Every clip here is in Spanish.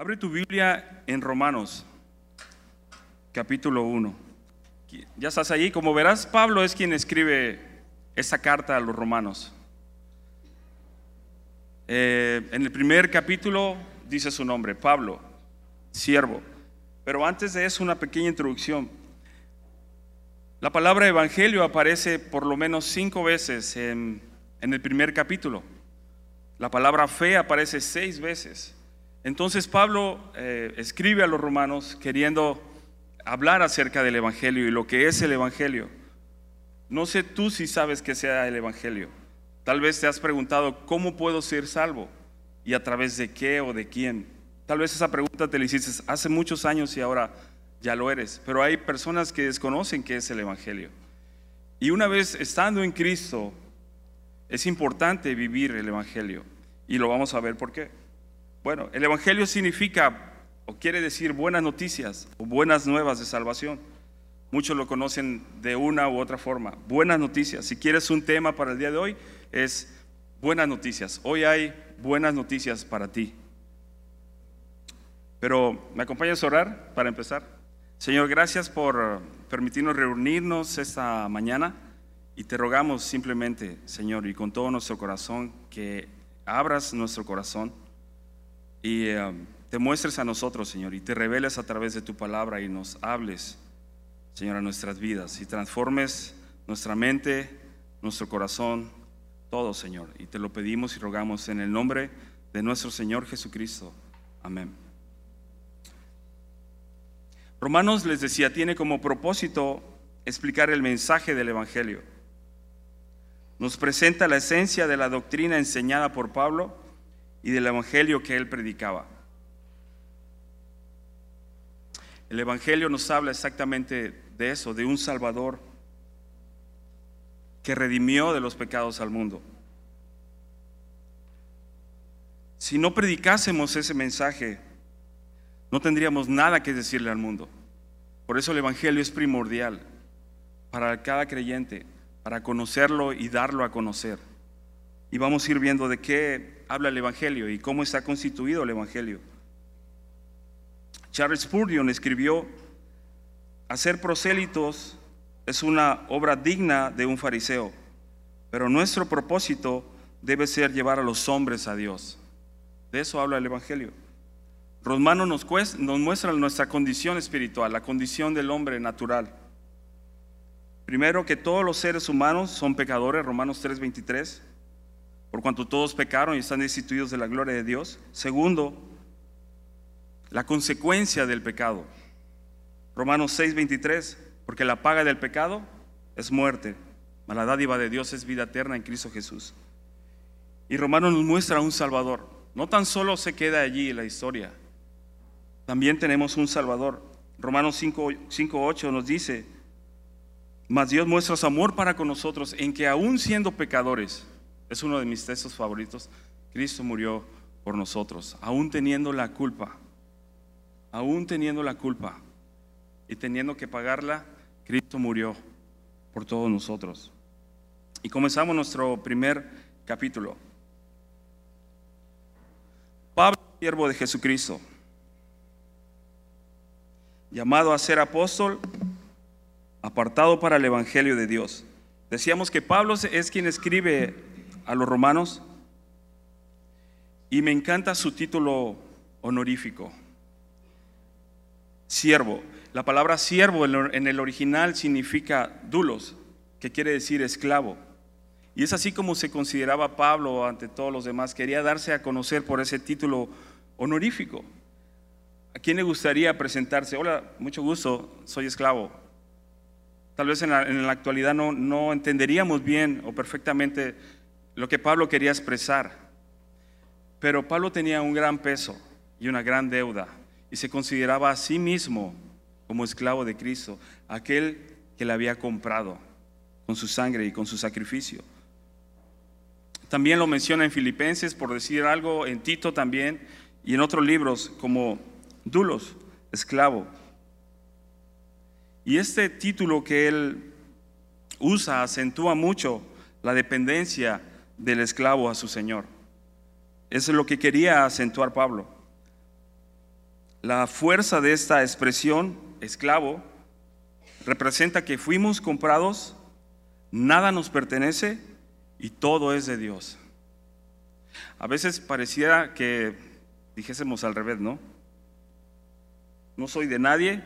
Abre tu Biblia en Romanos, capítulo 1. Ya estás allí, como verás, Pablo es quien escribe esta carta a los romanos. Eh, en el primer capítulo dice su nombre, Pablo, siervo. Pero antes de eso, una pequeña introducción. La palabra evangelio aparece por lo menos cinco veces en, en el primer capítulo. La palabra fe aparece seis veces. Entonces Pablo eh, escribe a los romanos queriendo hablar acerca del Evangelio y lo que es el Evangelio. No sé tú si sabes que sea el Evangelio. Tal vez te has preguntado, ¿cómo puedo ser salvo? ¿Y a través de qué o de quién? Tal vez esa pregunta te la hiciste hace muchos años y ahora ya lo eres. Pero hay personas que desconocen qué es el Evangelio. Y una vez estando en Cristo, es importante vivir el Evangelio. Y lo vamos a ver por qué. Bueno, el Evangelio significa o quiere decir buenas noticias o buenas nuevas de salvación. Muchos lo conocen de una u otra forma. Buenas noticias. Si quieres un tema para el día de hoy, es buenas noticias. Hoy hay buenas noticias para ti. Pero, ¿me acompañas a orar para empezar? Señor, gracias por permitirnos reunirnos esta mañana y te rogamos simplemente, Señor, y con todo nuestro corazón, que abras nuestro corazón y eh, te muestres a nosotros, Señor, y te reveles a través de tu palabra y nos hables, Señor, a nuestras vidas y transformes nuestra mente, nuestro corazón, todo, Señor. Y te lo pedimos y rogamos en el nombre de nuestro Señor Jesucristo. Amén. Romanos les decía, tiene como propósito explicar el mensaje del Evangelio. Nos presenta la esencia de la doctrina enseñada por Pablo y del Evangelio que él predicaba. El Evangelio nos habla exactamente de eso, de un Salvador que redimió de los pecados al mundo. Si no predicásemos ese mensaje, no tendríamos nada que decirle al mundo. Por eso el Evangelio es primordial para cada creyente, para conocerlo y darlo a conocer. Y vamos a ir viendo de qué habla el Evangelio y cómo está constituido el Evangelio. Charles Spurgeon escribió, hacer prosélitos es una obra digna de un fariseo, pero nuestro propósito debe ser llevar a los hombres a Dios. De eso habla el Evangelio. Romano nos, nos muestra nuestra condición espiritual, la condición del hombre natural. Primero que todos los seres humanos son pecadores, Romanos 3:23 por cuanto todos pecaron y están destituidos de la gloria de Dios. Segundo, la consecuencia del pecado. Romanos 6:23, porque la paga del pecado es muerte, mas la dádiva de Dios es vida eterna en Cristo Jesús. Y Romanos nos muestra un Salvador. No tan solo se queda allí la historia, también tenemos un Salvador. Romanos 5:8 nos dice, mas Dios muestra su amor para con nosotros en que aún siendo pecadores, es uno de mis textos favoritos. Cristo murió por nosotros, aún teniendo la culpa, aún teniendo la culpa y teniendo que pagarla, Cristo murió por todos nosotros. Y comenzamos nuestro primer capítulo. Pablo, siervo de Jesucristo, llamado a ser apóstol, apartado para el Evangelio de Dios. Decíamos que Pablo es quien escribe a los romanos y me encanta su título honorífico, siervo. La palabra siervo en el original significa dulos, que quiere decir esclavo. Y es así como se consideraba Pablo ante todos los demás. Quería darse a conocer por ese título honorífico. ¿A quién le gustaría presentarse? Hola, mucho gusto, soy esclavo. Tal vez en la, actualidad no, no entenderíamos bien o perfectamente lo que Pablo quería expresar. Pero Pablo tenía un gran peso y una gran deuda y se consideraba a sí mismo como esclavo de Cristo, aquel que le había comprado con su sangre y con su sacrificio. También lo menciona en Filipenses, por decir algo, en Tito también, y en otros libros como Dulos, esclavo. Y este título que él usa acentúa mucho la dependencia del esclavo a su Señor. Eso es lo que quería acentuar Pablo. La fuerza de esta expresión, esclavo, representa que fuimos comprados, nada nos pertenece y todo es de Dios. A veces pareciera que dijésemos al revés, ¿no? No soy de nadie,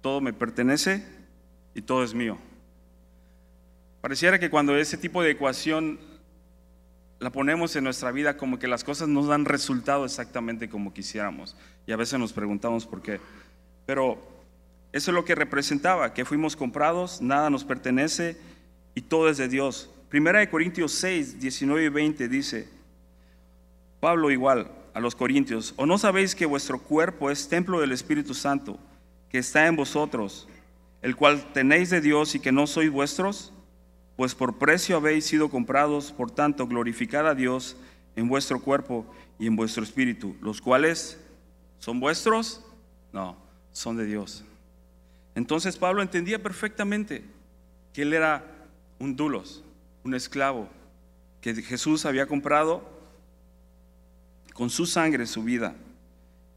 todo me pertenece y todo es mío. Pareciera que cuando ese tipo de ecuación la ponemos en nuestra vida como que las cosas no dan resultado exactamente como quisiéramos. Y a veces nos preguntamos por qué. Pero eso es lo que representaba, que fuimos comprados, nada nos pertenece y todo es de Dios. Primera de Corintios 6, 19 y 20 dice, Pablo igual a los Corintios, ¿o no sabéis que vuestro cuerpo es templo del Espíritu Santo, que está en vosotros, el cual tenéis de Dios y que no sois vuestros? Pues por precio habéis sido comprados, por tanto glorificad a Dios en vuestro cuerpo y en vuestro espíritu, los cuales son vuestros, no, son de Dios. Entonces Pablo entendía perfectamente que él era un dulos, un esclavo, que Jesús había comprado con su sangre su vida.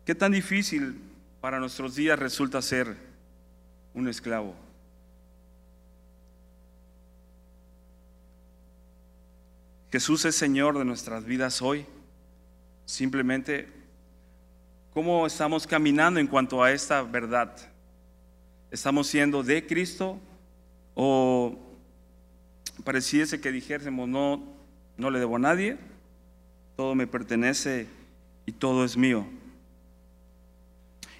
¿Qué tan difícil para nuestros días resulta ser un esclavo? Jesús es Señor de nuestras vidas hoy. Simplemente, ¿cómo estamos caminando en cuanto a esta verdad? ¿Estamos siendo de Cristo o pareciese que dijésemos no, no le debo a nadie? todo me pertenece y todo es mío.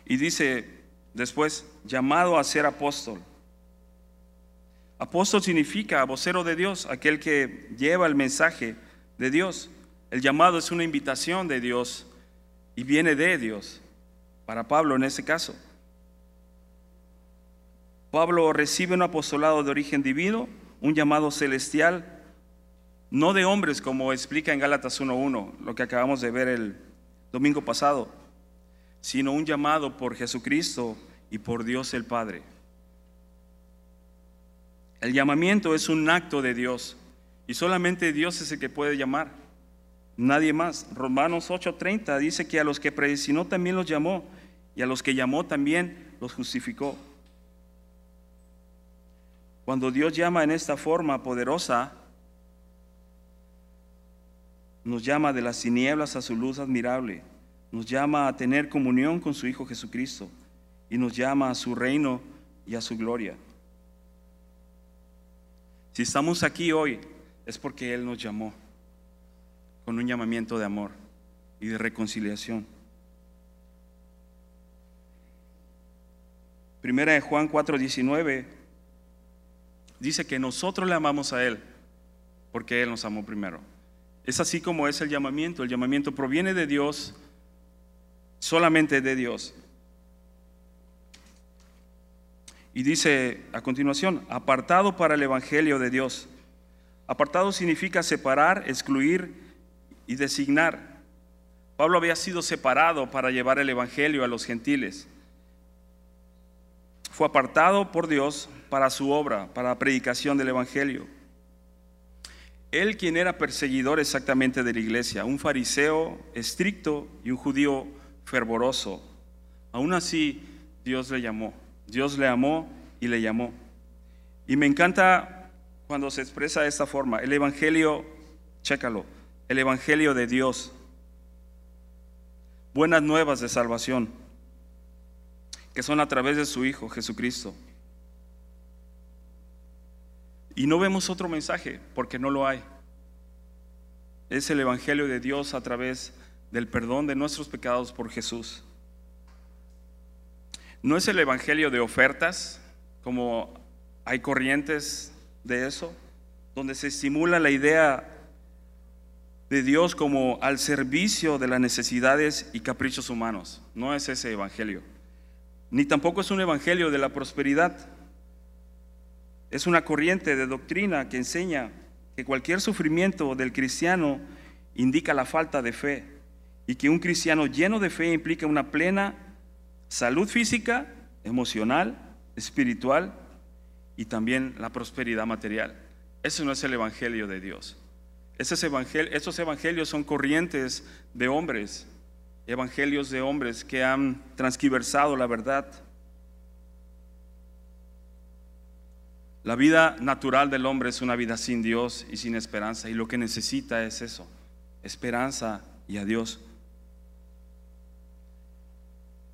Y dice después, llamado a ser apóstol. Apóstol significa vocero de Dios, aquel que lleva el mensaje de Dios. El llamado es una invitación de Dios y viene de Dios, para Pablo en ese caso. Pablo recibe un apostolado de origen divino, un llamado celestial no de hombres como explica en Gálatas 1.1, lo que acabamos de ver el domingo pasado, sino un llamado por Jesucristo y por Dios el Padre. El llamamiento es un acto de Dios y solamente Dios es el que puede llamar, nadie más. Romanos 8:30 dice que a los que predestinó también los llamó y a los que llamó también los justificó. Cuando Dios llama en esta forma poderosa, nos llama de las tinieblas a su luz admirable, nos llama a tener comunión con su Hijo Jesucristo y nos llama a su reino y a su gloria. Si estamos aquí hoy es porque Él nos llamó con un llamamiento de amor y de reconciliación. Primera de Juan 4:19 dice que nosotros le amamos a Él porque Él nos amó primero. Es así como es el llamamiento. El llamamiento proviene de Dios, solamente de Dios. Y dice a continuación, apartado para el Evangelio de Dios. Apartado significa separar, excluir y designar. Pablo había sido separado para llevar el Evangelio a los gentiles. Fue apartado por Dios para su obra, para la predicación del Evangelio. Él quien era perseguidor exactamente de la iglesia, un fariseo estricto y un judío fervoroso. Aún así, Dios le llamó. Dios le amó y le llamó. Y me encanta cuando se expresa de esta forma. El Evangelio, chécalo, el Evangelio de Dios. Buenas nuevas de salvación, que son a través de su Hijo Jesucristo. Y no vemos otro mensaje porque no lo hay. Es el Evangelio de Dios a través del perdón de nuestros pecados por Jesús. No es el Evangelio de ofertas, como hay corrientes de eso, donde se estimula la idea de Dios como al servicio de las necesidades y caprichos humanos. No es ese Evangelio. Ni tampoco es un Evangelio de la prosperidad es una corriente de doctrina que enseña que cualquier sufrimiento del cristiano indica la falta de fe y que un cristiano lleno de fe implica una plena salud física, emocional, espiritual y también la prosperidad material. Ese no es el evangelio de Dios. Esos evangelios, son corrientes de hombres evangelios de hombres que han transquiversado la verdad. La vida natural del hombre es una vida sin Dios y sin esperanza y lo que necesita es eso, esperanza y a Dios.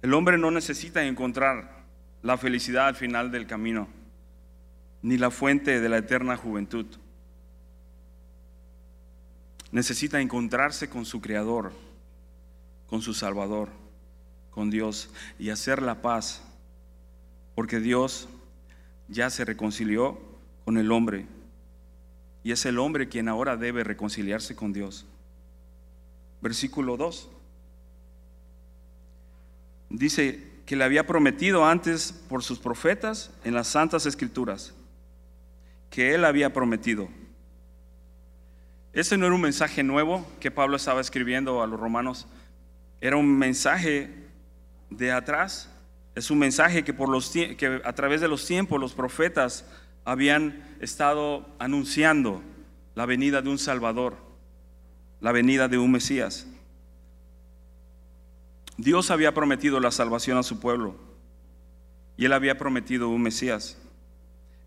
El hombre no necesita encontrar la felicidad al final del camino, ni la fuente de la eterna juventud. Necesita encontrarse con su Creador, con su Salvador, con Dios y hacer la paz, porque Dios ya se reconcilió con el hombre y es el hombre quien ahora debe reconciliarse con Dios. Versículo 2. Dice que le había prometido antes por sus profetas en las santas escrituras, que él había prometido. Ese no era un mensaje nuevo que Pablo estaba escribiendo a los romanos, era un mensaje de atrás, es un mensaje que, por los, que a través de los tiempos los profetas habían estado anunciando la venida de un Salvador, la venida de un Mesías. Dios había prometido la salvación a su pueblo y él había prometido un Mesías.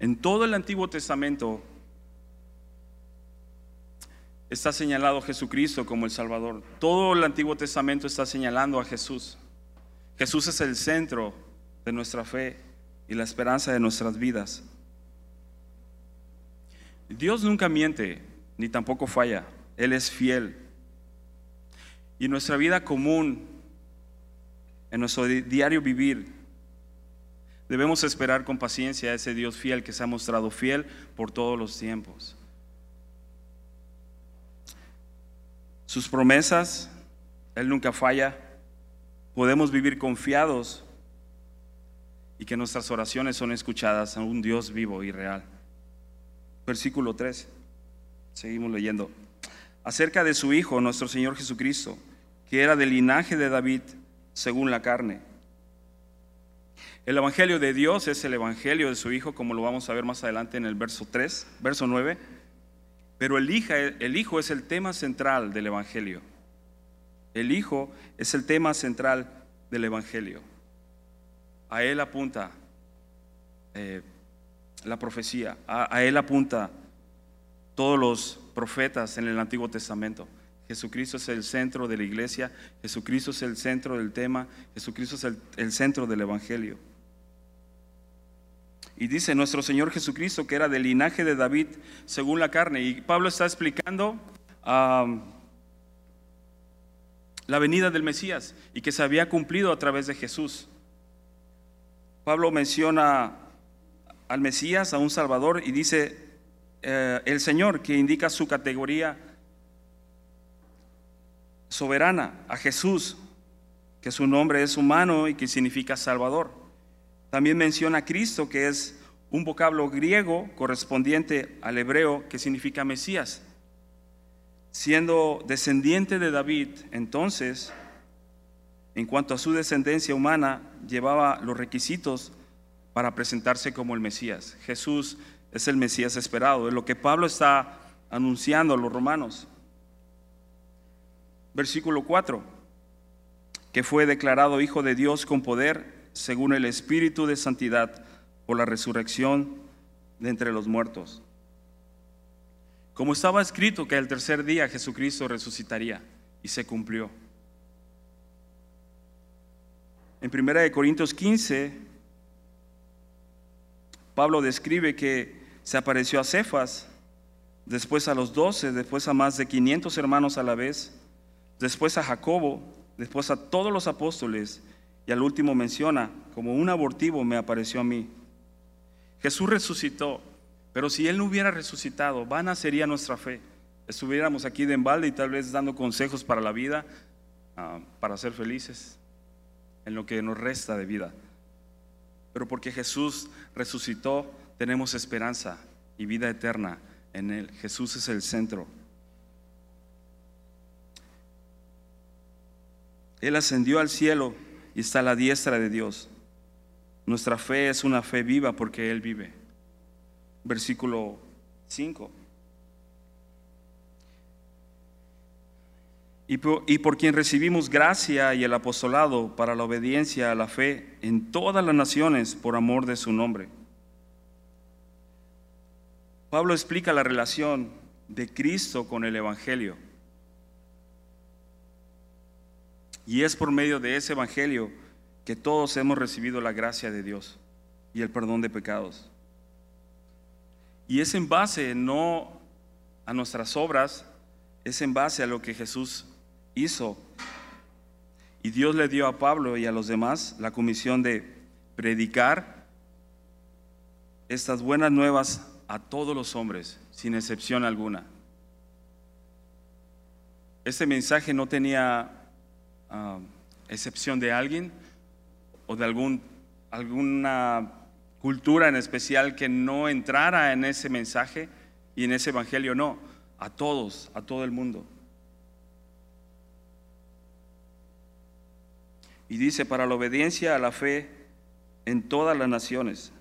En todo el Antiguo Testamento está señalado Jesucristo como el Salvador. Todo el Antiguo Testamento está señalando a Jesús. Jesús es el centro de nuestra fe y la esperanza de nuestras vidas. Dios nunca miente, ni tampoco falla. Él es fiel. Y nuestra vida común en nuestro diario vivir, debemos esperar con paciencia a ese Dios fiel que se ha mostrado fiel por todos los tiempos. Sus promesas, Él nunca falla. Podemos vivir confiados y que nuestras oraciones son escuchadas a un Dios vivo y real. Versículo 3. Seguimos leyendo. Acerca de su Hijo, nuestro Señor Jesucristo, que era del linaje de David según la carne. El Evangelio de Dios es el Evangelio de su Hijo, como lo vamos a ver más adelante en el verso 3, verso 9. Pero el, el Hijo es el tema central del Evangelio. El Hijo es el tema central del Evangelio. A Él apunta eh, la profecía, a Él apunta todos los profetas en el Antiguo Testamento. Jesucristo es el centro de la iglesia, Jesucristo es el centro del tema, Jesucristo es el, centro del Evangelio. Y dice nuestro Señor Jesucristo que era del linaje de David según la carne. Y Pablo está explicando la venida del Mesías y que se había cumplido a través de Jesús. Pablo menciona al Mesías, a un Salvador, y dice eh, el Señor, que indica su categoría soberana, a Jesús, que su nombre es humano y que significa Salvador. También menciona a Cristo, que es un vocablo griego correspondiente al hebreo que significa Mesías. Siendo descendiente de David, entonces, en cuanto a su descendencia humana, llevaba los requisitos para presentarse como el Mesías. Jesús es el Mesías esperado, es lo que Pablo está anunciando a los romanos versículo 4, que fue declarado Hijo de Dios con poder según el Espíritu de Santidad por la resurrección de entre los muertos. Como estaba escrito que el tercer día Jesucristo resucitaría y se cumplió. En 1 Corintios 15, Pablo describe que se apareció a Cefas, después a los doce, después a más de 500 hermanos a la vez después a Jacobo, después a todos los apóstoles y al último menciona, como un abortivo me apareció a mí. Jesús resucitó, pero si Él no hubiera resucitado, vana sería nuestra fe. Estuviéramos aquí de embalde y tal vez dando consejos para la vida, ah, para ser felices en lo que nos resta de vida. Pero porque Jesús resucitó, tenemos esperanza y vida eterna en Él. Jesús es el centro. Él ascendió al cielo y está a la diestra de Dios. Nuestra fe es una fe viva porque Él vive. Versículo 5. y por, y por quien recibimos gracia y el apostolado para la obediencia a la fe en todas las naciones por amor de su nombre. Pablo explica la relación de Cristo con el Evangelio. Y es por medio de ese Evangelio que todos hemos recibido la gracia de Dios y el perdón de pecados. Y es en base no a nuestras obras, es en base a lo que Jesús hizo. Y Dios le dio a Pablo y a los demás la comisión de predicar estas buenas nuevas a todos los hombres, sin excepción alguna. Este mensaje no tenía ah, excepción de alguien o de algún, alguna cultura en especial que no entrara en ese mensaje y en ese evangelio, no, a todos, a todo el mundo. Y dice, para la obediencia a la fe en todas las naciones.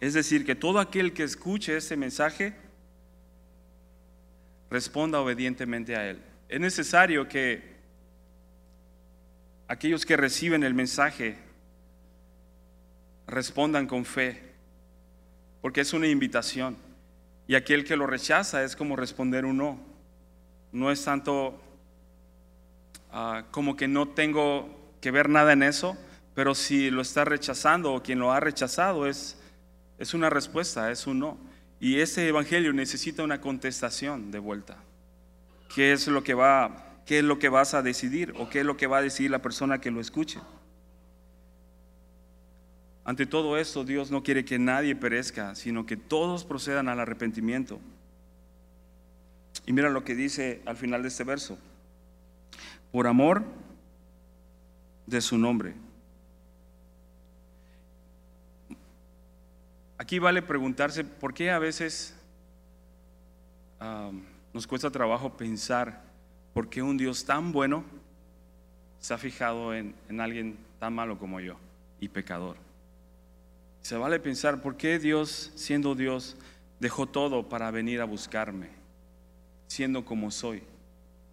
Es decir, que todo aquel que escuche ese mensaje responda obedientemente a él. Es necesario que aquellos que reciben el mensaje respondan con fe, porque es una invitación. Y aquel que lo rechaza es como responder un no. No es tanto Ah, como que no tengo que ver nada en eso, pero si lo está rechazando o quien lo ha rechazado es, es una respuesta, es un no. Y ese evangelio necesita una contestación de vuelta. ¿Qué es lo que va, qué es lo que vas a decidir o qué es lo que va a decir la persona que lo escuche? Ante todo esto, Dios no quiere que nadie perezca, sino que todos procedan al arrepentimiento. Y mira lo que dice al final de este verso por amor de su nombre. Aquí vale preguntarse por qué a veces nos cuesta trabajo pensar por qué un Dios tan bueno se ha fijado en, en alguien tan malo como yo y pecador. Se vale pensar por qué Dios, siendo Dios, dejó todo para venir a buscarme, siendo como soy.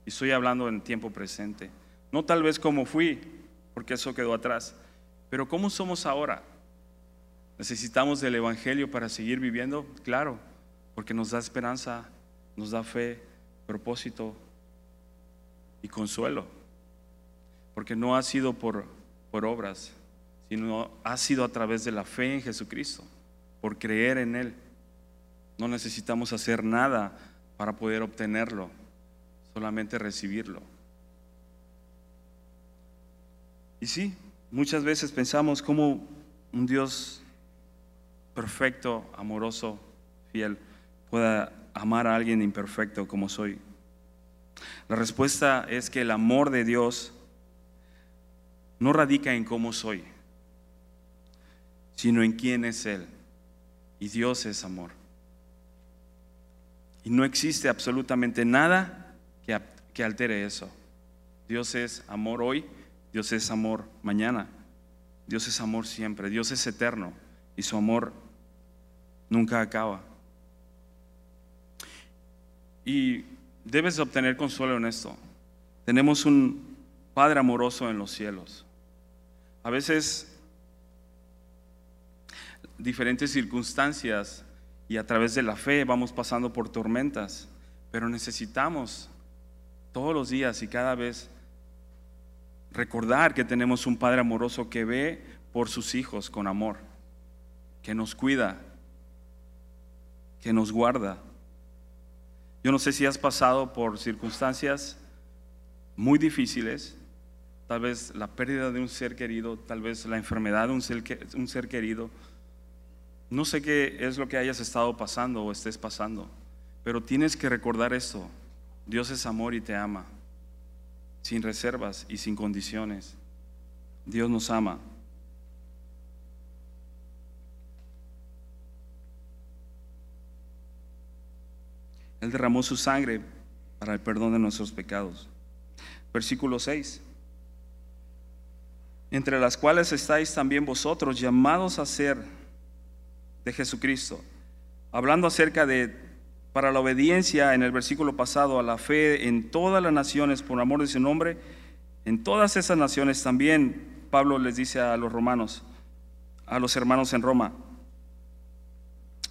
Y estoy hablando en tiempo presente. No tal vez como fui, porque eso quedó atrás, pero ¿cómo somos ahora? ¿Necesitamos del Evangelio para seguir viviendo? Claro, porque nos da esperanza, nos da fe, propósito y consuelo. Porque no ha sido por, por obras, sino ha sido a través de la fe en Jesucristo, por creer en Él. No necesitamos hacer nada para poder obtenerlo solamente recibirlo. Y sí, muchas veces pensamos como un Dios perfecto, amoroso, fiel, pueda amar a alguien imperfecto como soy. La respuesta es que el amor de Dios no radica en cómo soy, sino en quién es Él. Y Dios es amor. Y no existe absolutamente nada que, altere eso. Dios es amor hoy, Dios es amor mañana, Dios es amor siempre, Dios es eterno y su amor nunca acaba. Y debes obtener consuelo en esto. Tenemos un Padre amoroso en los cielos. A veces diferentes circunstancias y a través de la fe vamos pasando por tormentas, pero necesitamos todos los días y cada vez recordar que tenemos un Padre amoroso que ve por sus hijos con amor, que nos cuida, que nos guarda. Yo no sé si has pasado por circunstancias muy difíciles, tal vez la pérdida de un ser querido, tal vez la enfermedad de un ser, un ser querido. No sé qué es lo que hayas estado pasando o estés pasando, pero tienes que recordar esto. Dios es amor y te ama, sin reservas y sin condiciones. Dios nos ama. Él derramó su sangre para el perdón de nuestros pecados. Versículo 6. Entre las cuales estáis también vosotros llamados a ser de Jesucristo, hablando acerca de para la obediencia en el versículo pasado a la fe en todas las naciones por amor de su nombre, en todas esas naciones también Pablo les dice a los romanos, a los hermanos en Roma,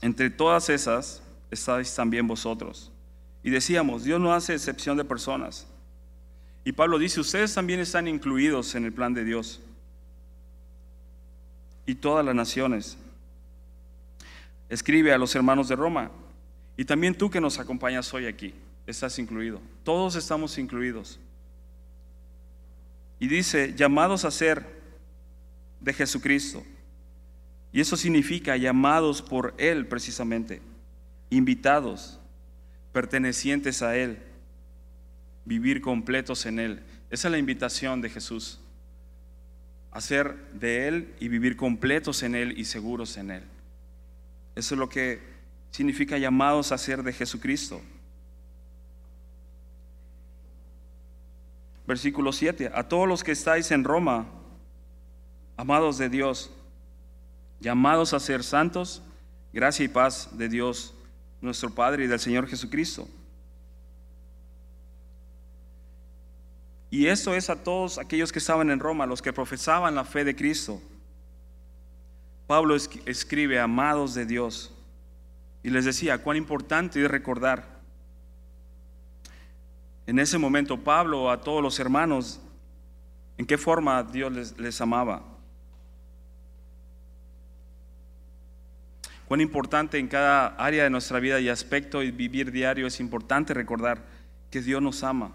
entre todas esas estáis también vosotros. Y decíamos, Dios no hace excepción de personas. Y Pablo dice, ustedes también están incluidos en el plan de Dios. Y todas las naciones. Escribe a los hermanos de Roma. Y también tú que nos acompañas hoy aquí, estás incluido. Todos estamos incluidos. Y dice, llamados a ser de Jesucristo. Y eso significa llamados por Él precisamente, invitados, pertenecientes a Él, vivir completos en Él. Esa es la invitación de Jesús, hacer de Él y vivir completos en Él y seguros en Él. Eso es lo que significa llamados a ser de Jesucristo. Versículo 7. A todos los que estáis en Roma, amados de Dios, llamados a ser santos, gracia y paz de Dios nuestro Padre y del Señor Jesucristo. Y esto es a todos aquellos que estaban en Roma, los que profesaban la fe de Cristo. Pablo escribe, amados de Dios, y les decía cuán importante es recordar. En ese momento Pablo a todos los hermanos, en qué forma Dios les, les amaba. Cuán importante en cada área de nuestra vida y aspecto y vivir diario es importante recordar que Dios nos ama.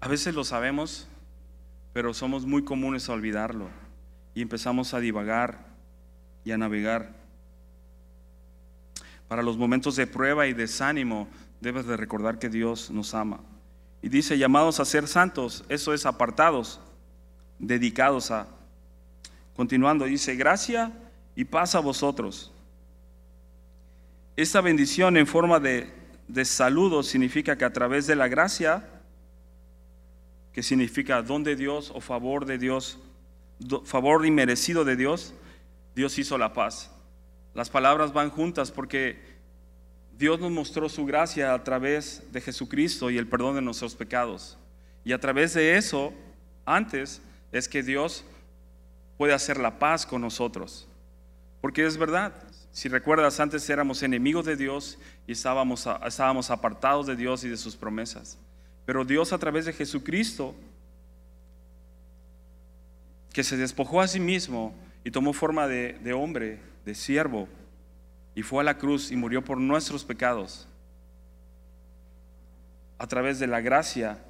A veces lo sabemos, pero somos muy comunes a olvidarlo y empezamos a divagar y a navegar. Para los momentos de prueba y desánimo, debes de recordar que Dios nos ama. Y dice, llamados a ser santos, eso es apartados, dedicados a. Continuando, dice, gracia y paz a vosotros. Esta bendición en forma de, de saludo significa que a través de la gracia, que significa don de Dios o favor de Dios, favor inmerecido de Dios, Dios hizo la paz. Las palabras van juntas porque Dios nos mostró su gracia a través de Jesucristo y el perdón de nuestros pecados. Y a través de eso, antes, es que Dios puede hacer la paz con nosotros. Porque es verdad, si recuerdas, antes éramos enemigos de Dios y estábamos, estábamos apartados de Dios y de sus promesas. Pero Dios a través de Jesucristo, que se despojó a sí mismo y tomó forma de, de hombre, de siervo, y fue a la cruz y murió por nuestros pecados, a través de la gracia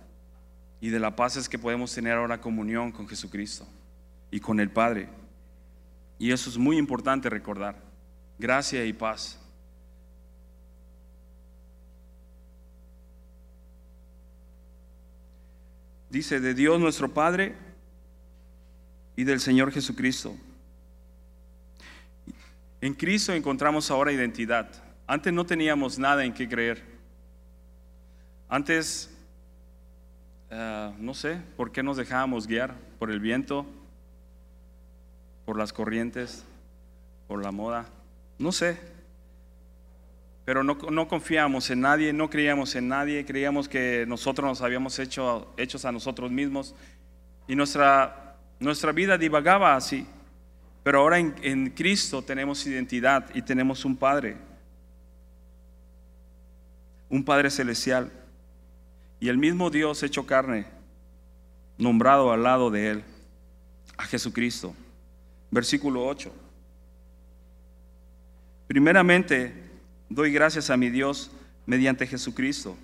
y de la paz es que podemos tener ahora comunión con Jesucristo y con el Padre. Y eso es muy importante recordar. Gracia y paz. Dice, de Dios nuestro Padre y del Señor Jesucristo. En Cristo encontramos ahora identidad. Antes no teníamos nada en qué creer. Antes, eh, no sé, ¿por qué nos dejábamos guiar por el viento? Por las corrientes, por la moda, no sé. Pero no, no confiamos en nadie, no creíamos en nadie, creíamos que nosotros nos habíamos hecho hechos a nosotros mismos y nuestra, nuestra vida divagaba así. Pero ahora en, en Cristo tenemos identidad y tenemos un Padre, un Padre celestial y el mismo Dios hecho carne, nombrado al lado de Él, a Jesucristo. Versículo 8. Primeramente, doy gracias a mi Dios mediante Jesucristo,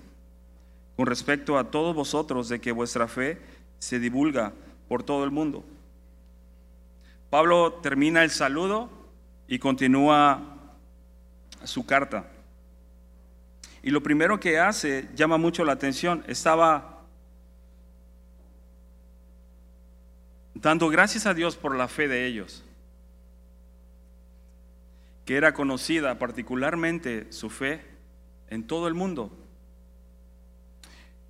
con respecto a todos vosotros de que vuestra fe se divulga por todo el mundo. Pablo termina el saludo y continúa su carta. Y lo primero que hace llama mucho la atención. Estaba dando gracias a Dios por la fe de ellos, que era conocida particularmente su fe en todo el mundo.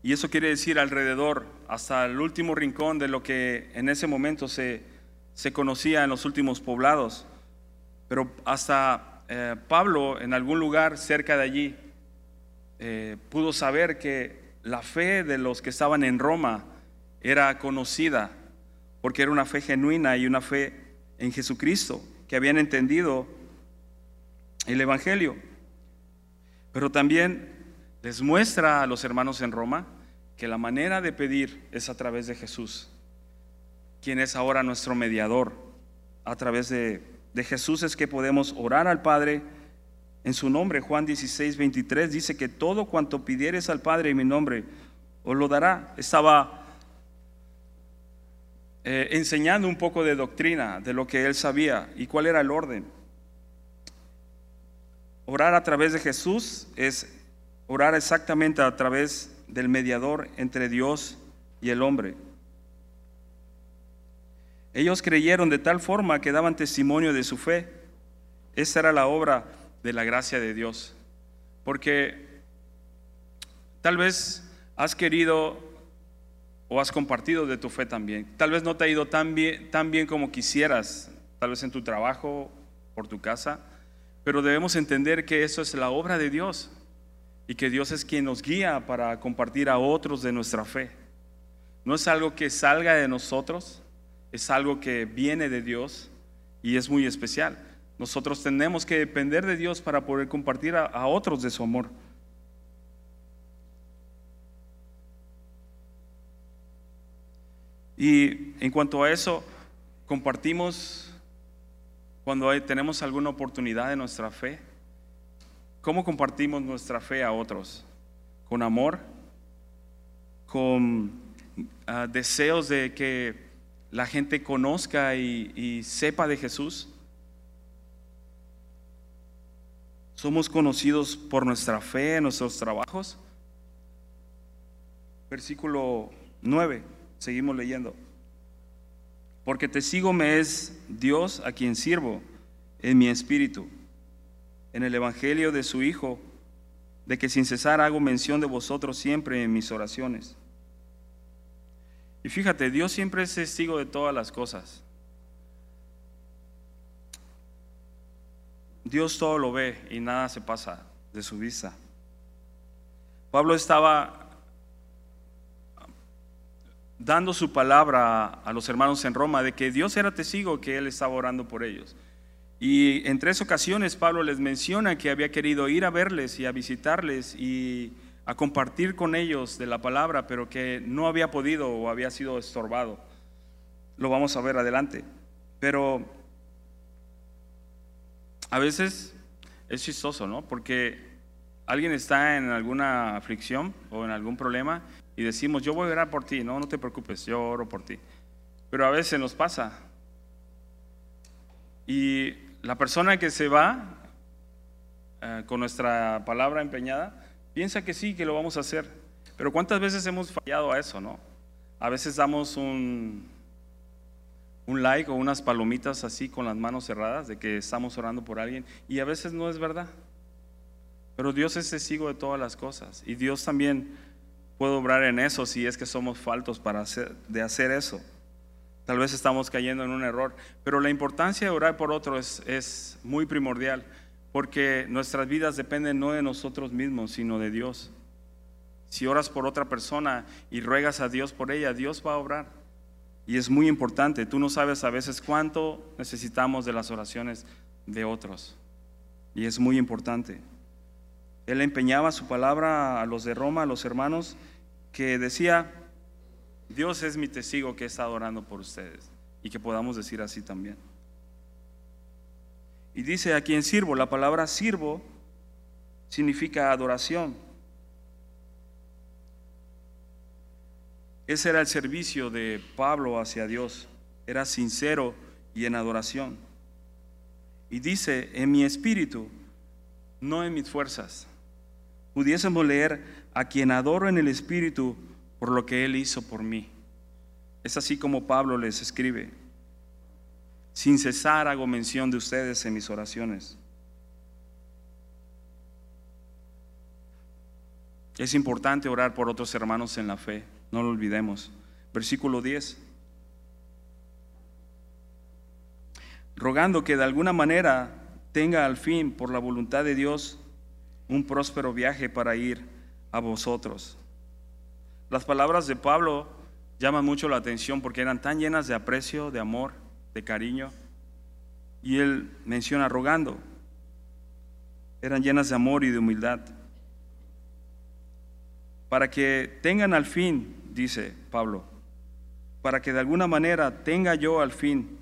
Y eso quiere decir alrededor, hasta el último rincón de lo que en ese momento se, se conocía en los últimos poblados, pero hasta eh, Pablo en algún lugar cerca de allí eh, pudo saber que la fe de los que estaban en Roma era conocida porque era una fe genuina y una fe en Jesucristo, que habían entendido el Evangelio. Pero también les muestra a los hermanos en Roma que la manera de pedir es a través de Jesús, quien es ahora nuestro mediador. A través de, de Jesús es que podemos orar al Padre en su nombre. Juan 16, 23 dice que todo cuanto pidieres al Padre en mi nombre, os lo dará. Estaba eh, enseñando un poco de doctrina, de lo que él sabía y cuál era el orden. Orar a través de Jesús es orar exactamente a través del mediador entre Dios y el hombre. Ellos creyeron de tal forma que daban testimonio de su fe. Esa era la obra de la gracia de Dios. Porque tal vez has querido o has compartido de tu fe también. Tal vez no te ha ido tan bien, tan bien como quisieras, tal vez en tu trabajo, por tu casa, pero debemos entender que eso es la obra de Dios y que Dios es quien nos guía para compartir a otros de nuestra fe. No es algo que salga de nosotros, es algo que viene de Dios y es muy especial. Nosotros tenemos que depender de Dios para poder compartir a, a otros de su amor. Y en cuanto a eso, compartimos cuando tenemos alguna oportunidad de nuestra fe. ¿Cómo compartimos nuestra fe a otros? ¿Con amor? ¿Con ah, deseos de que la gente conozca y, y sepa de Jesús? ¿Somos conocidos por nuestra fe nuestros trabajos? Versículo 9. Seguimos leyendo. Porque testigo me es Dios a quien sirvo en mi espíritu, en el Evangelio de su Hijo, de que sin cesar hago mención de vosotros siempre en mis oraciones. Y fíjate, Dios siempre es testigo de todas las cosas. Dios todo lo ve y nada se pasa de su vista. Pablo estaba dando su palabra a los hermanos en Roma de que Dios era testigo que él estaba orando por ellos. Y en tres ocasiones Pablo les menciona que había querido ir a verles y a visitarles y a compartir con ellos de la palabra, pero que no había podido o había sido estorbado. Lo vamos a ver adelante. Pero a veces es chistoso, ¿no? Porque alguien está en alguna aflicción o en algún problema y decimos, yo voy a orar por ti, no, no te preocupes, yo oro por ti. Pero a veces nos pasa. Y la persona que se va eh, con nuestra palabra empeñada, piensa que sí, que lo vamos a hacer. Pero ¿cuántas veces hemos fallado a eso, no? A veces damos un, un like o unas palomitas así con las manos cerradas de que estamos orando por alguien y a veces no es verdad. Pero Dios es testigo de todas las cosas y Dios también puedo obrar en eso si es que somos faltos para hacer, de hacer eso. Tal vez estamos cayendo en un error, pero la importancia de orar por otro es, es muy primordial, porque nuestras vidas dependen no de nosotros mismos, sino de Dios. Si oras por otra persona y ruegas a Dios por ella, Dios va a obrar. Y es muy importante. Tú no sabes a veces cuánto necesitamos de las oraciones de otros. Y es muy importante. Él empeñaba su palabra a los de Roma, a los hermanos, que decía, Dios es mi testigo que he estado orando por ustedes y que podamos decir así también. Y dice a quien sirvo, la palabra sirvo significa adoración. Ese era el servicio de Pablo hacia Dios, era sincero y en adoración. Y dice, en mi espíritu, no en mis fuerzas. Pudiésemos leer, a quien adoro en el Espíritu por lo que Él hizo por mí. Es así como Pablo les escribe. Sin cesar hago mención de ustedes en mis oraciones. Es importante orar por otros hermanos en la fe, no lo olvidemos. Versículo 10. Rogando que de alguna manera tenga al fin, por la voluntad de Dios, un próspero viaje para ir a vosotros. Las palabras de Pablo llaman mucho la atención porque eran tan llenas de aprecio, de amor, de cariño. Y él menciona rogando. Eran llenas de amor y de humildad. Para que tengan al fin, dice Pablo, para que de alguna manera tenga yo al fin,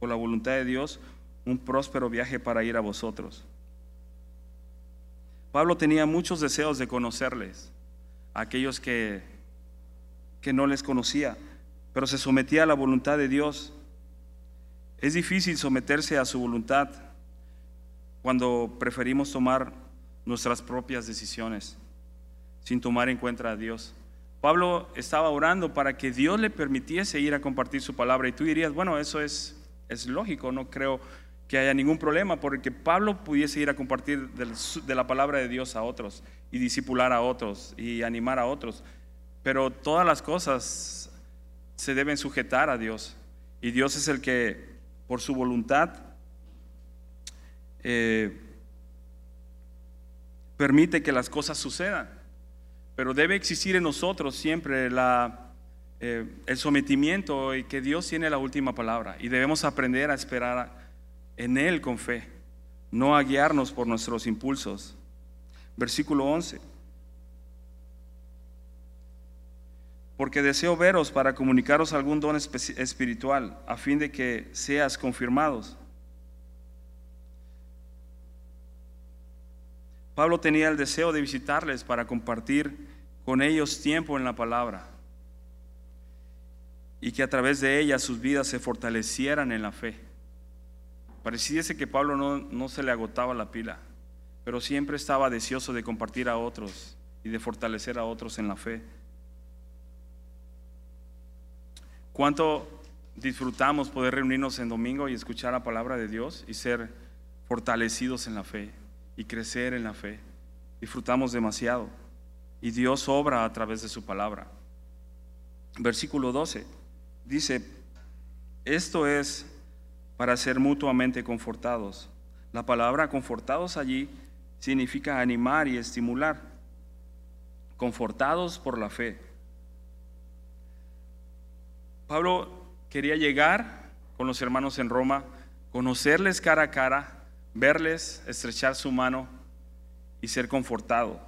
por la voluntad de Dios, un próspero viaje para ir a vosotros. Pablo tenía muchos deseos de conocerles, a aquellos que, que no les conocía, pero se sometía a la voluntad de Dios. Es difícil someterse a su voluntad cuando preferimos tomar nuestras propias decisiones sin tomar en cuenta a Dios. Pablo estaba orando para que Dios le permitiese ir a compartir su palabra y tú dirías, bueno, eso es, es lógico, no creo que haya ningún problema porque Pablo pudiese ir a compartir de la palabra de Dios a otros y disipular a otros y animar a otros. Pero todas las cosas se deben sujetar a Dios y Dios es el que por su voluntad eh, permite que las cosas sucedan. Pero debe existir en nosotros siempre la, eh, el sometimiento y que Dios tiene la última palabra y debemos aprender a esperar en Él con fe, no a guiarnos por nuestros impulsos. Versículo 11. Porque deseo veros para comunicaros algún don espiritual, a fin de que seas confirmados. Pablo tenía el deseo de visitarles para compartir con ellos tiempo en la palabra y que a través de ella sus vidas se fortalecieran en la fe. Pareciese que Pablo no, no se le agotaba la pila, pero siempre estaba deseoso de compartir a otros y de fortalecer a otros en la fe. ¿Cuánto disfrutamos poder reunirnos en domingo y escuchar la palabra de Dios y ser fortalecidos en la fe y crecer en la fe? Disfrutamos demasiado y Dios obra a través de su palabra. Versículo 12 dice, esto es para ser mutuamente confortados. La palabra confortados allí significa animar y estimular. Confortados por la fe. Pablo quería llegar con los hermanos en Roma, conocerles cara a cara, verles, estrechar su mano y ser confortado,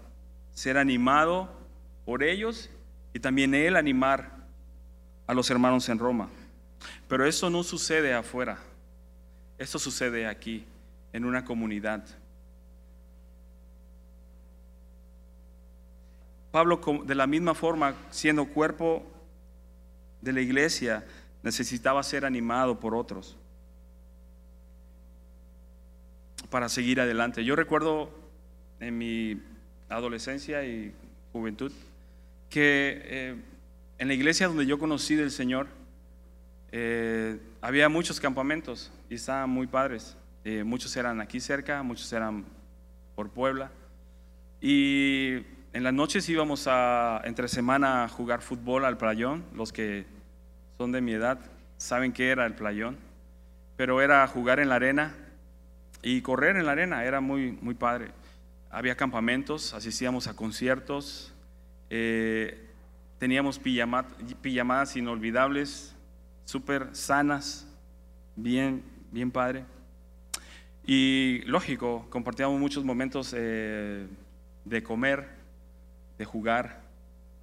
ser animado por ellos y también él animar a los hermanos en Roma. Pero eso no sucede afuera. Esto sucede aquí, en una comunidad. Pablo, de la misma forma, siendo cuerpo de la iglesia, necesitaba ser animado por otros para seguir adelante. Yo recuerdo en mi adolescencia y juventud que eh, en la iglesia donde yo conocí del Señor, eh, había muchos campamentos y estaban muy padres. Eh, muchos eran aquí cerca, muchos eran por Puebla. Y en las noches íbamos a, entre semana a jugar fútbol al playón. Los que son de mi edad saben qué era el playón. Pero era jugar en la arena y correr en la arena, era muy, muy padre. Había campamentos, asistíamos a conciertos, eh, teníamos pijamadas inolvidables súper sanas, bien, bien padre. Y lógico, compartíamos muchos momentos eh, de comer, de jugar,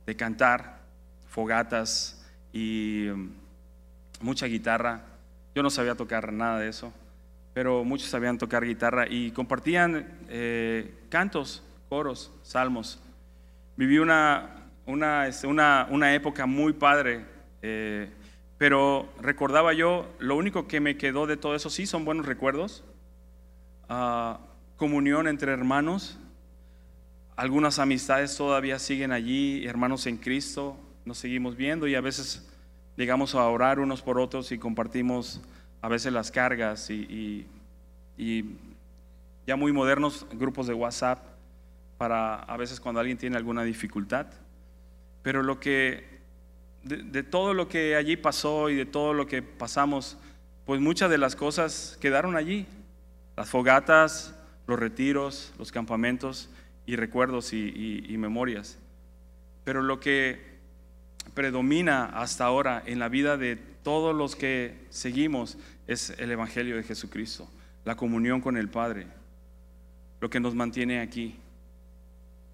de cantar, fogatas y mm, mucha guitarra. Yo no sabía tocar nada de eso, pero muchos sabían tocar guitarra y compartían eh, cantos, coros, salmos. Viví una, una, este, una, una época muy padre. Eh, pero recordaba yo, lo único que me quedó de todo eso, sí, son buenos recuerdos. Ah, comunión entre hermanos. Algunas amistades todavía siguen allí, hermanos en Cristo, nos seguimos viendo y a veces llegamos a orar unos por otros y compartimos a veces las cargas y, y ya muy modernos grupos de WhatsApp para a veces cuando alguien tiene alguna dificultad. Pero lo que de, todo lo que allí pasó y de todo lo que pasamos, pues muchas de las cosas quedaron allí. Las fogatas, los retiros, los campamentos y recuerdos y, memorias. Pero lo que predomina hasta ahora en la vida de todos los que seguimos es el Evangelio de Jesucristo, la comunión con el Padre, lo que nos mantiene aquí,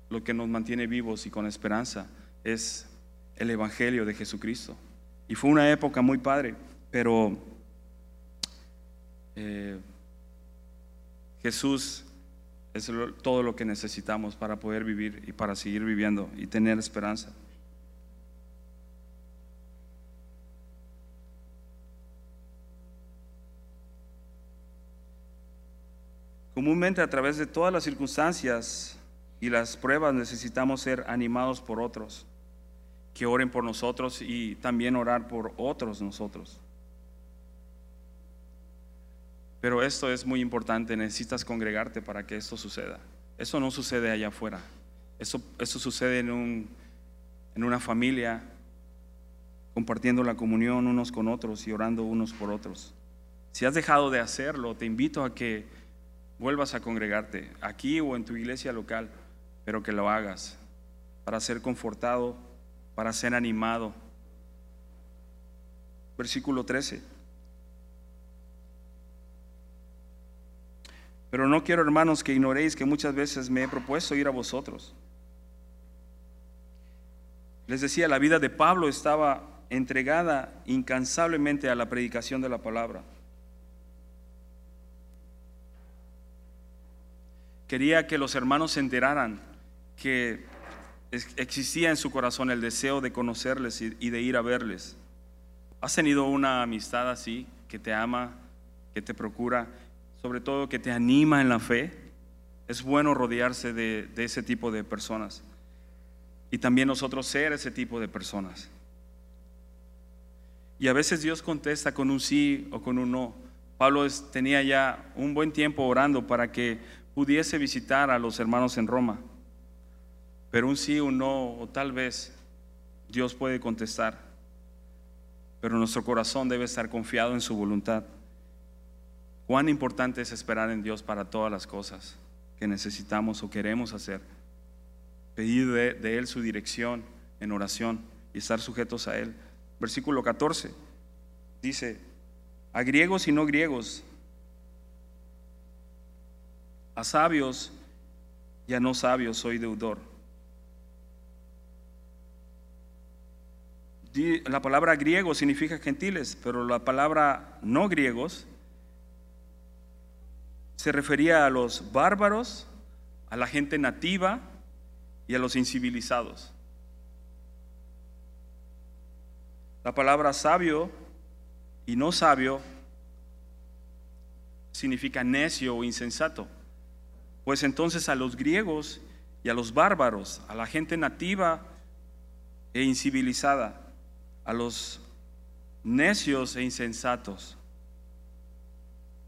lo que nos mantiene vivos y con esperanza es el Evangelio de Jesucristo. Y fue una época muy padre, pero eh, Jesús es todo lo que necesitamos para poder vivir y para seguir viviendo y tener esperanza. Comúnmente a través de todas las circunstancias y las pruebas necesitamos ser animados por otros, que oren por nosotros y también orar por otros nosotros. Pero esto es muy importante, necesitas congregarte para que esto suceda. Eso no sucede allá afuera. Eso, sucede en una familia, compartiendo la comunión unos con otros y orando unos por otros. Si has dejado de hacerlo, te invito a que vuelvas a congregarte aquí o en tu iglesia local, pero que lo hagas para ser confortado, para ser animado. Versículo 13. Pero no quiero, hermanos, que ignoréis que muchas veces me he propuesto ir a vosotros. Les decía, la vida de Pablo estaba entregada incansablemente a la predicación de la palabra. Quería que los hermanos se enteraran que existía en su corazón el deseo de conocerles y de ir a verles. ¿Has tenido una amistad así que te ama, que te procura, sobre todo que te anima en la fe? Es bueno rodearse de, ese tipo de personas y también nosotros ser ese tipo de personas. Y a veces Dios contesta con un sí o con un no. Pablo tenía ya un buen tiempo orando para que pudiese visitar a los hermanos en Roma. Pero un sí, un no, o tal vez Dios puede contestar. Pero nuestro corazón debe estar confiado en su voluntad. Cuán importante es esperar en Dios para todas las cosas que necesitamos o queremos hacer. Pedir de, de Él su dirección en oración y estar sujetos a Él. Versículo 14 dice, a griegos y no griegos, a sabios y a no sabios soy deudor. La palabra griego significa gentiles, pero la palabra no griegos se refería a los bárbaros, a la gente nativa y a los incivilizados. La palabra sabio y no sabio significa necio o insensato. Pues entonces a los griegos y a los bárbaros, a la gente nativa e incivilizada, a los necios e insensatos.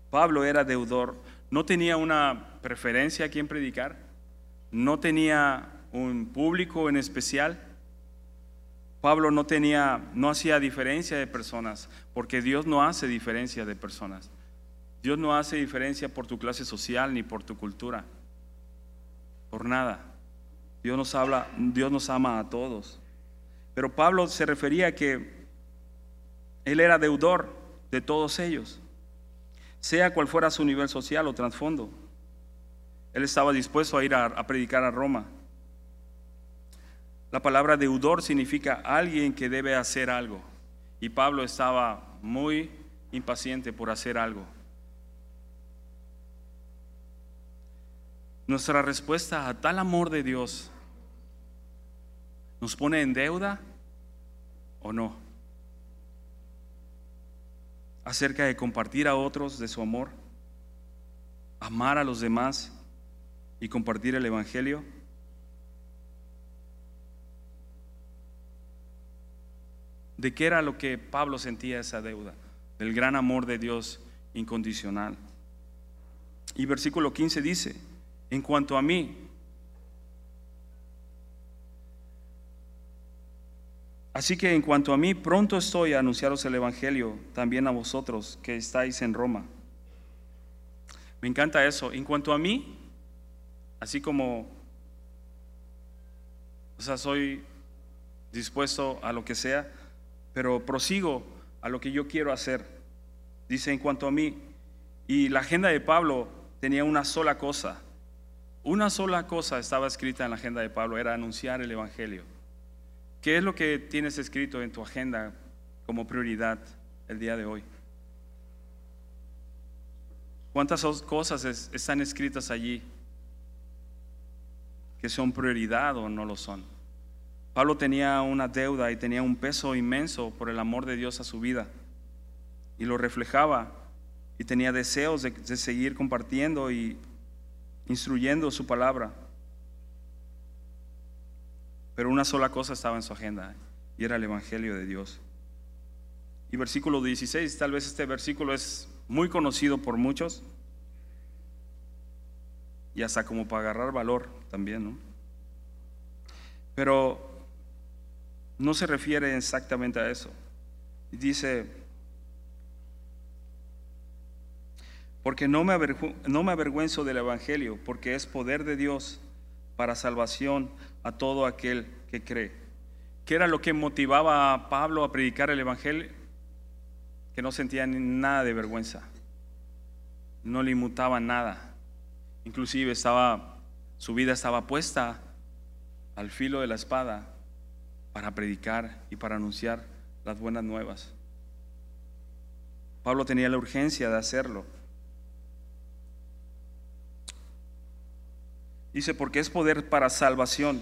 Pablo era deudor, no tenía una preferencia a quien predicar, no tenía un público en especial. Pablo no tenía, no hacía diferencia de personas, porque Dios no hace diferencia de personas. Dios no hace diferencia por tu clase social ni por tu cultura. Por nada. Dios nos habla, Dios nos ama a todos. Pero Pablo se refería a que él era deudor de todos ellos, sea cual fuera su nivel social o trasfondo. Él estaba dispuesto a ir a, a predicar a Roma. La palabra deudor significa alguien que debe hacer algo. Y Pablo estaba muy impaciente por hacer algo. Nuestra respuesta a tal amor de Dios nos pone en deuda o no. Acerca de compartir a otros de su amor, amar a los demás y compartir el Evangelio. ¿De qué era lo que Pablo sentía esa deuda? Del gran amor de Dios incondicional. Y versículo 15 dice, en cuanto a mí, así que en cuanto a mí, pronto estoy a anunciaros el Evangelio también a vosotros que estáis en Roma. Me encanta eso. En cuanto a mí, así como, o sea, soy dispuesto a lo que sea, pero prosigo a lo que yo quiero hacer. Dice en cuanto a mí, y la agenda de Pablo tenía una sola cosa, una sola cosa estaba escrita en la agenda de Pablo, era anunciar el Evangelio. ¿Qué es lo que tienes escrito en tu agenda como prioridad el día de hoy? ¿Cuántas cosas están escritas allí que son prioridad o no lo son? Pablo tenía una deuda y tenía un peso inmenso por el amor de Dios a su vida y lo reflejaba y tenía deseos de, seguir compartiendo y instruyendo su palabra. Pero una sola cosa estaba en su agenda y era el Evangelio de Dios. Y versículo 16, tal vez este versículo es muy conocido por muchos y hasta como para agarrar valor también, ¿no? Pero no se refiere exactamente a eso. Dice, porque no me, no me avergüenzo del Evangelio, porque es poder de Dios para salvación a todo aquel que cree. ¿Qué era lo que motivaba a Pablo a predicar el Evangelio? Que no sentía nada de vergüenza, no le inmutaba nada. Inclusive estaba, su vida estaba puesta al filo de la espada para predicar y para anunciar las buenas nuevas. Pablo tenía la urgencia de hacerlo. Dice, porque es poder para salvación.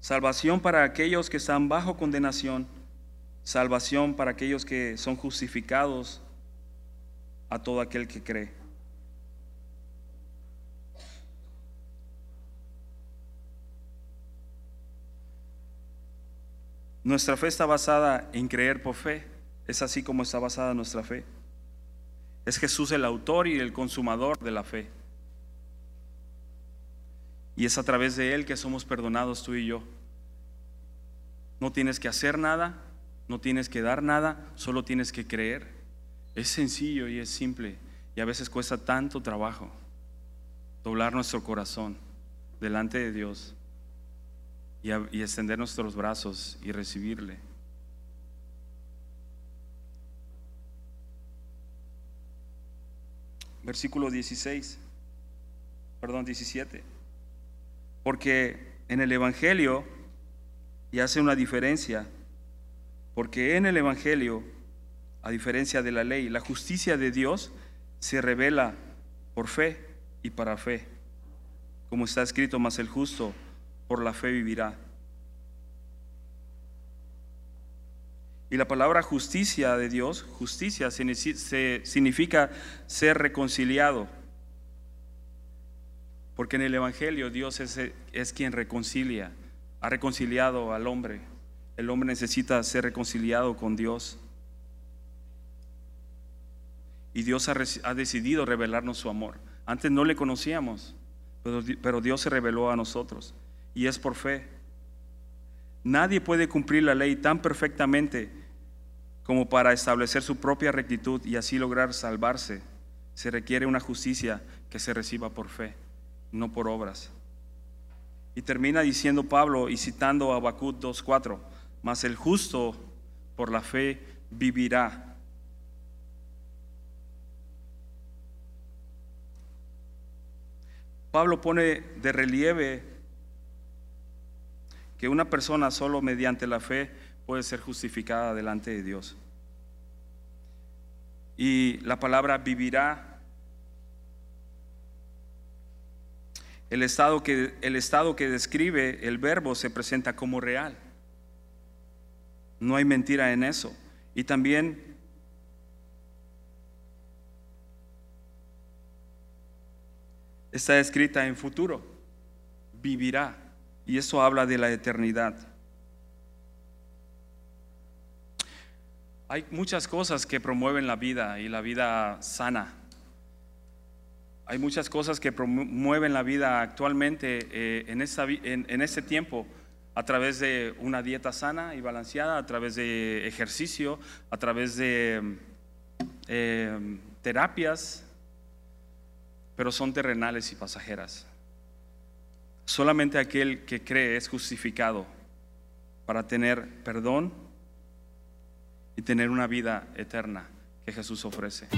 Salvación para aquellos que están bajo condenación. Salvación para aquellos que son justificados a todo aquel que cree. Nuestra fe está basada en creer por fe. Es así como está basada nuestra fe. Es Jesús el autor y el consumador de la fe. Y es a través de Él que somos perdonados tú y yo. No tienes que hacer nada, no tienes que dar nada, solo tienes que creer. Es sencillo y es simple. Y a veces cuesta tanto trabajo doblar nuestro corazón delante de Dios y, extender nuestros brazos y recibirle. Versículo 16, perdón, 17. Porque en el Evangelio, y hace una diferencia, porque en el Evangelio, a diferencia de la ley, la justicia de Dios se revela por fe y para fe, como está escrito, más el justo por la fe vivirá. Y la palabra justicia de Dios, justicia significa ser reconciliado. Porque en el Evangelio Dios es, es, quien reconcilia, ha reconciliado al hombre. El hombre necesita ser reconciliado con Dios. Y Dios ha, ha decidido revelarnos su amor. Antes no le conocíamos, pero, pero Dios se reveló a nosotros y es por fe. Nadie puede cumplir la ley tan perfectamente como para establecer su propia rectitud y así lograr salvarse. Se requiere una justicia que se reciba por fe, no por obras. Y termina diciendo Pablo y citando a Habacuc 2:4, mas el justo por la fe vivirá. Pablo pone de relieve que una persona solo mediante la fe puede ser justificada delante de Dios. Y la palabra vivirá, el estado que, el estado que describe el verbo se presenta como real. No hay mentira en eso. Y también está escrita en futuro, vivirá. Y eso habla de la eternidad. Hay muchas cosas que promueven la vida y la vida sana. Hay muchas cosas que promueven la vida actualmente eh, en, en, este tiempo a través de una dieta sana y balanceada, a través de ejercicio, a través de eh, terapias, pero son terrenales y pasajeras. Solamente aquel que cree es justificado para tener perdón y tener una vida eterna que Jesús ofrece.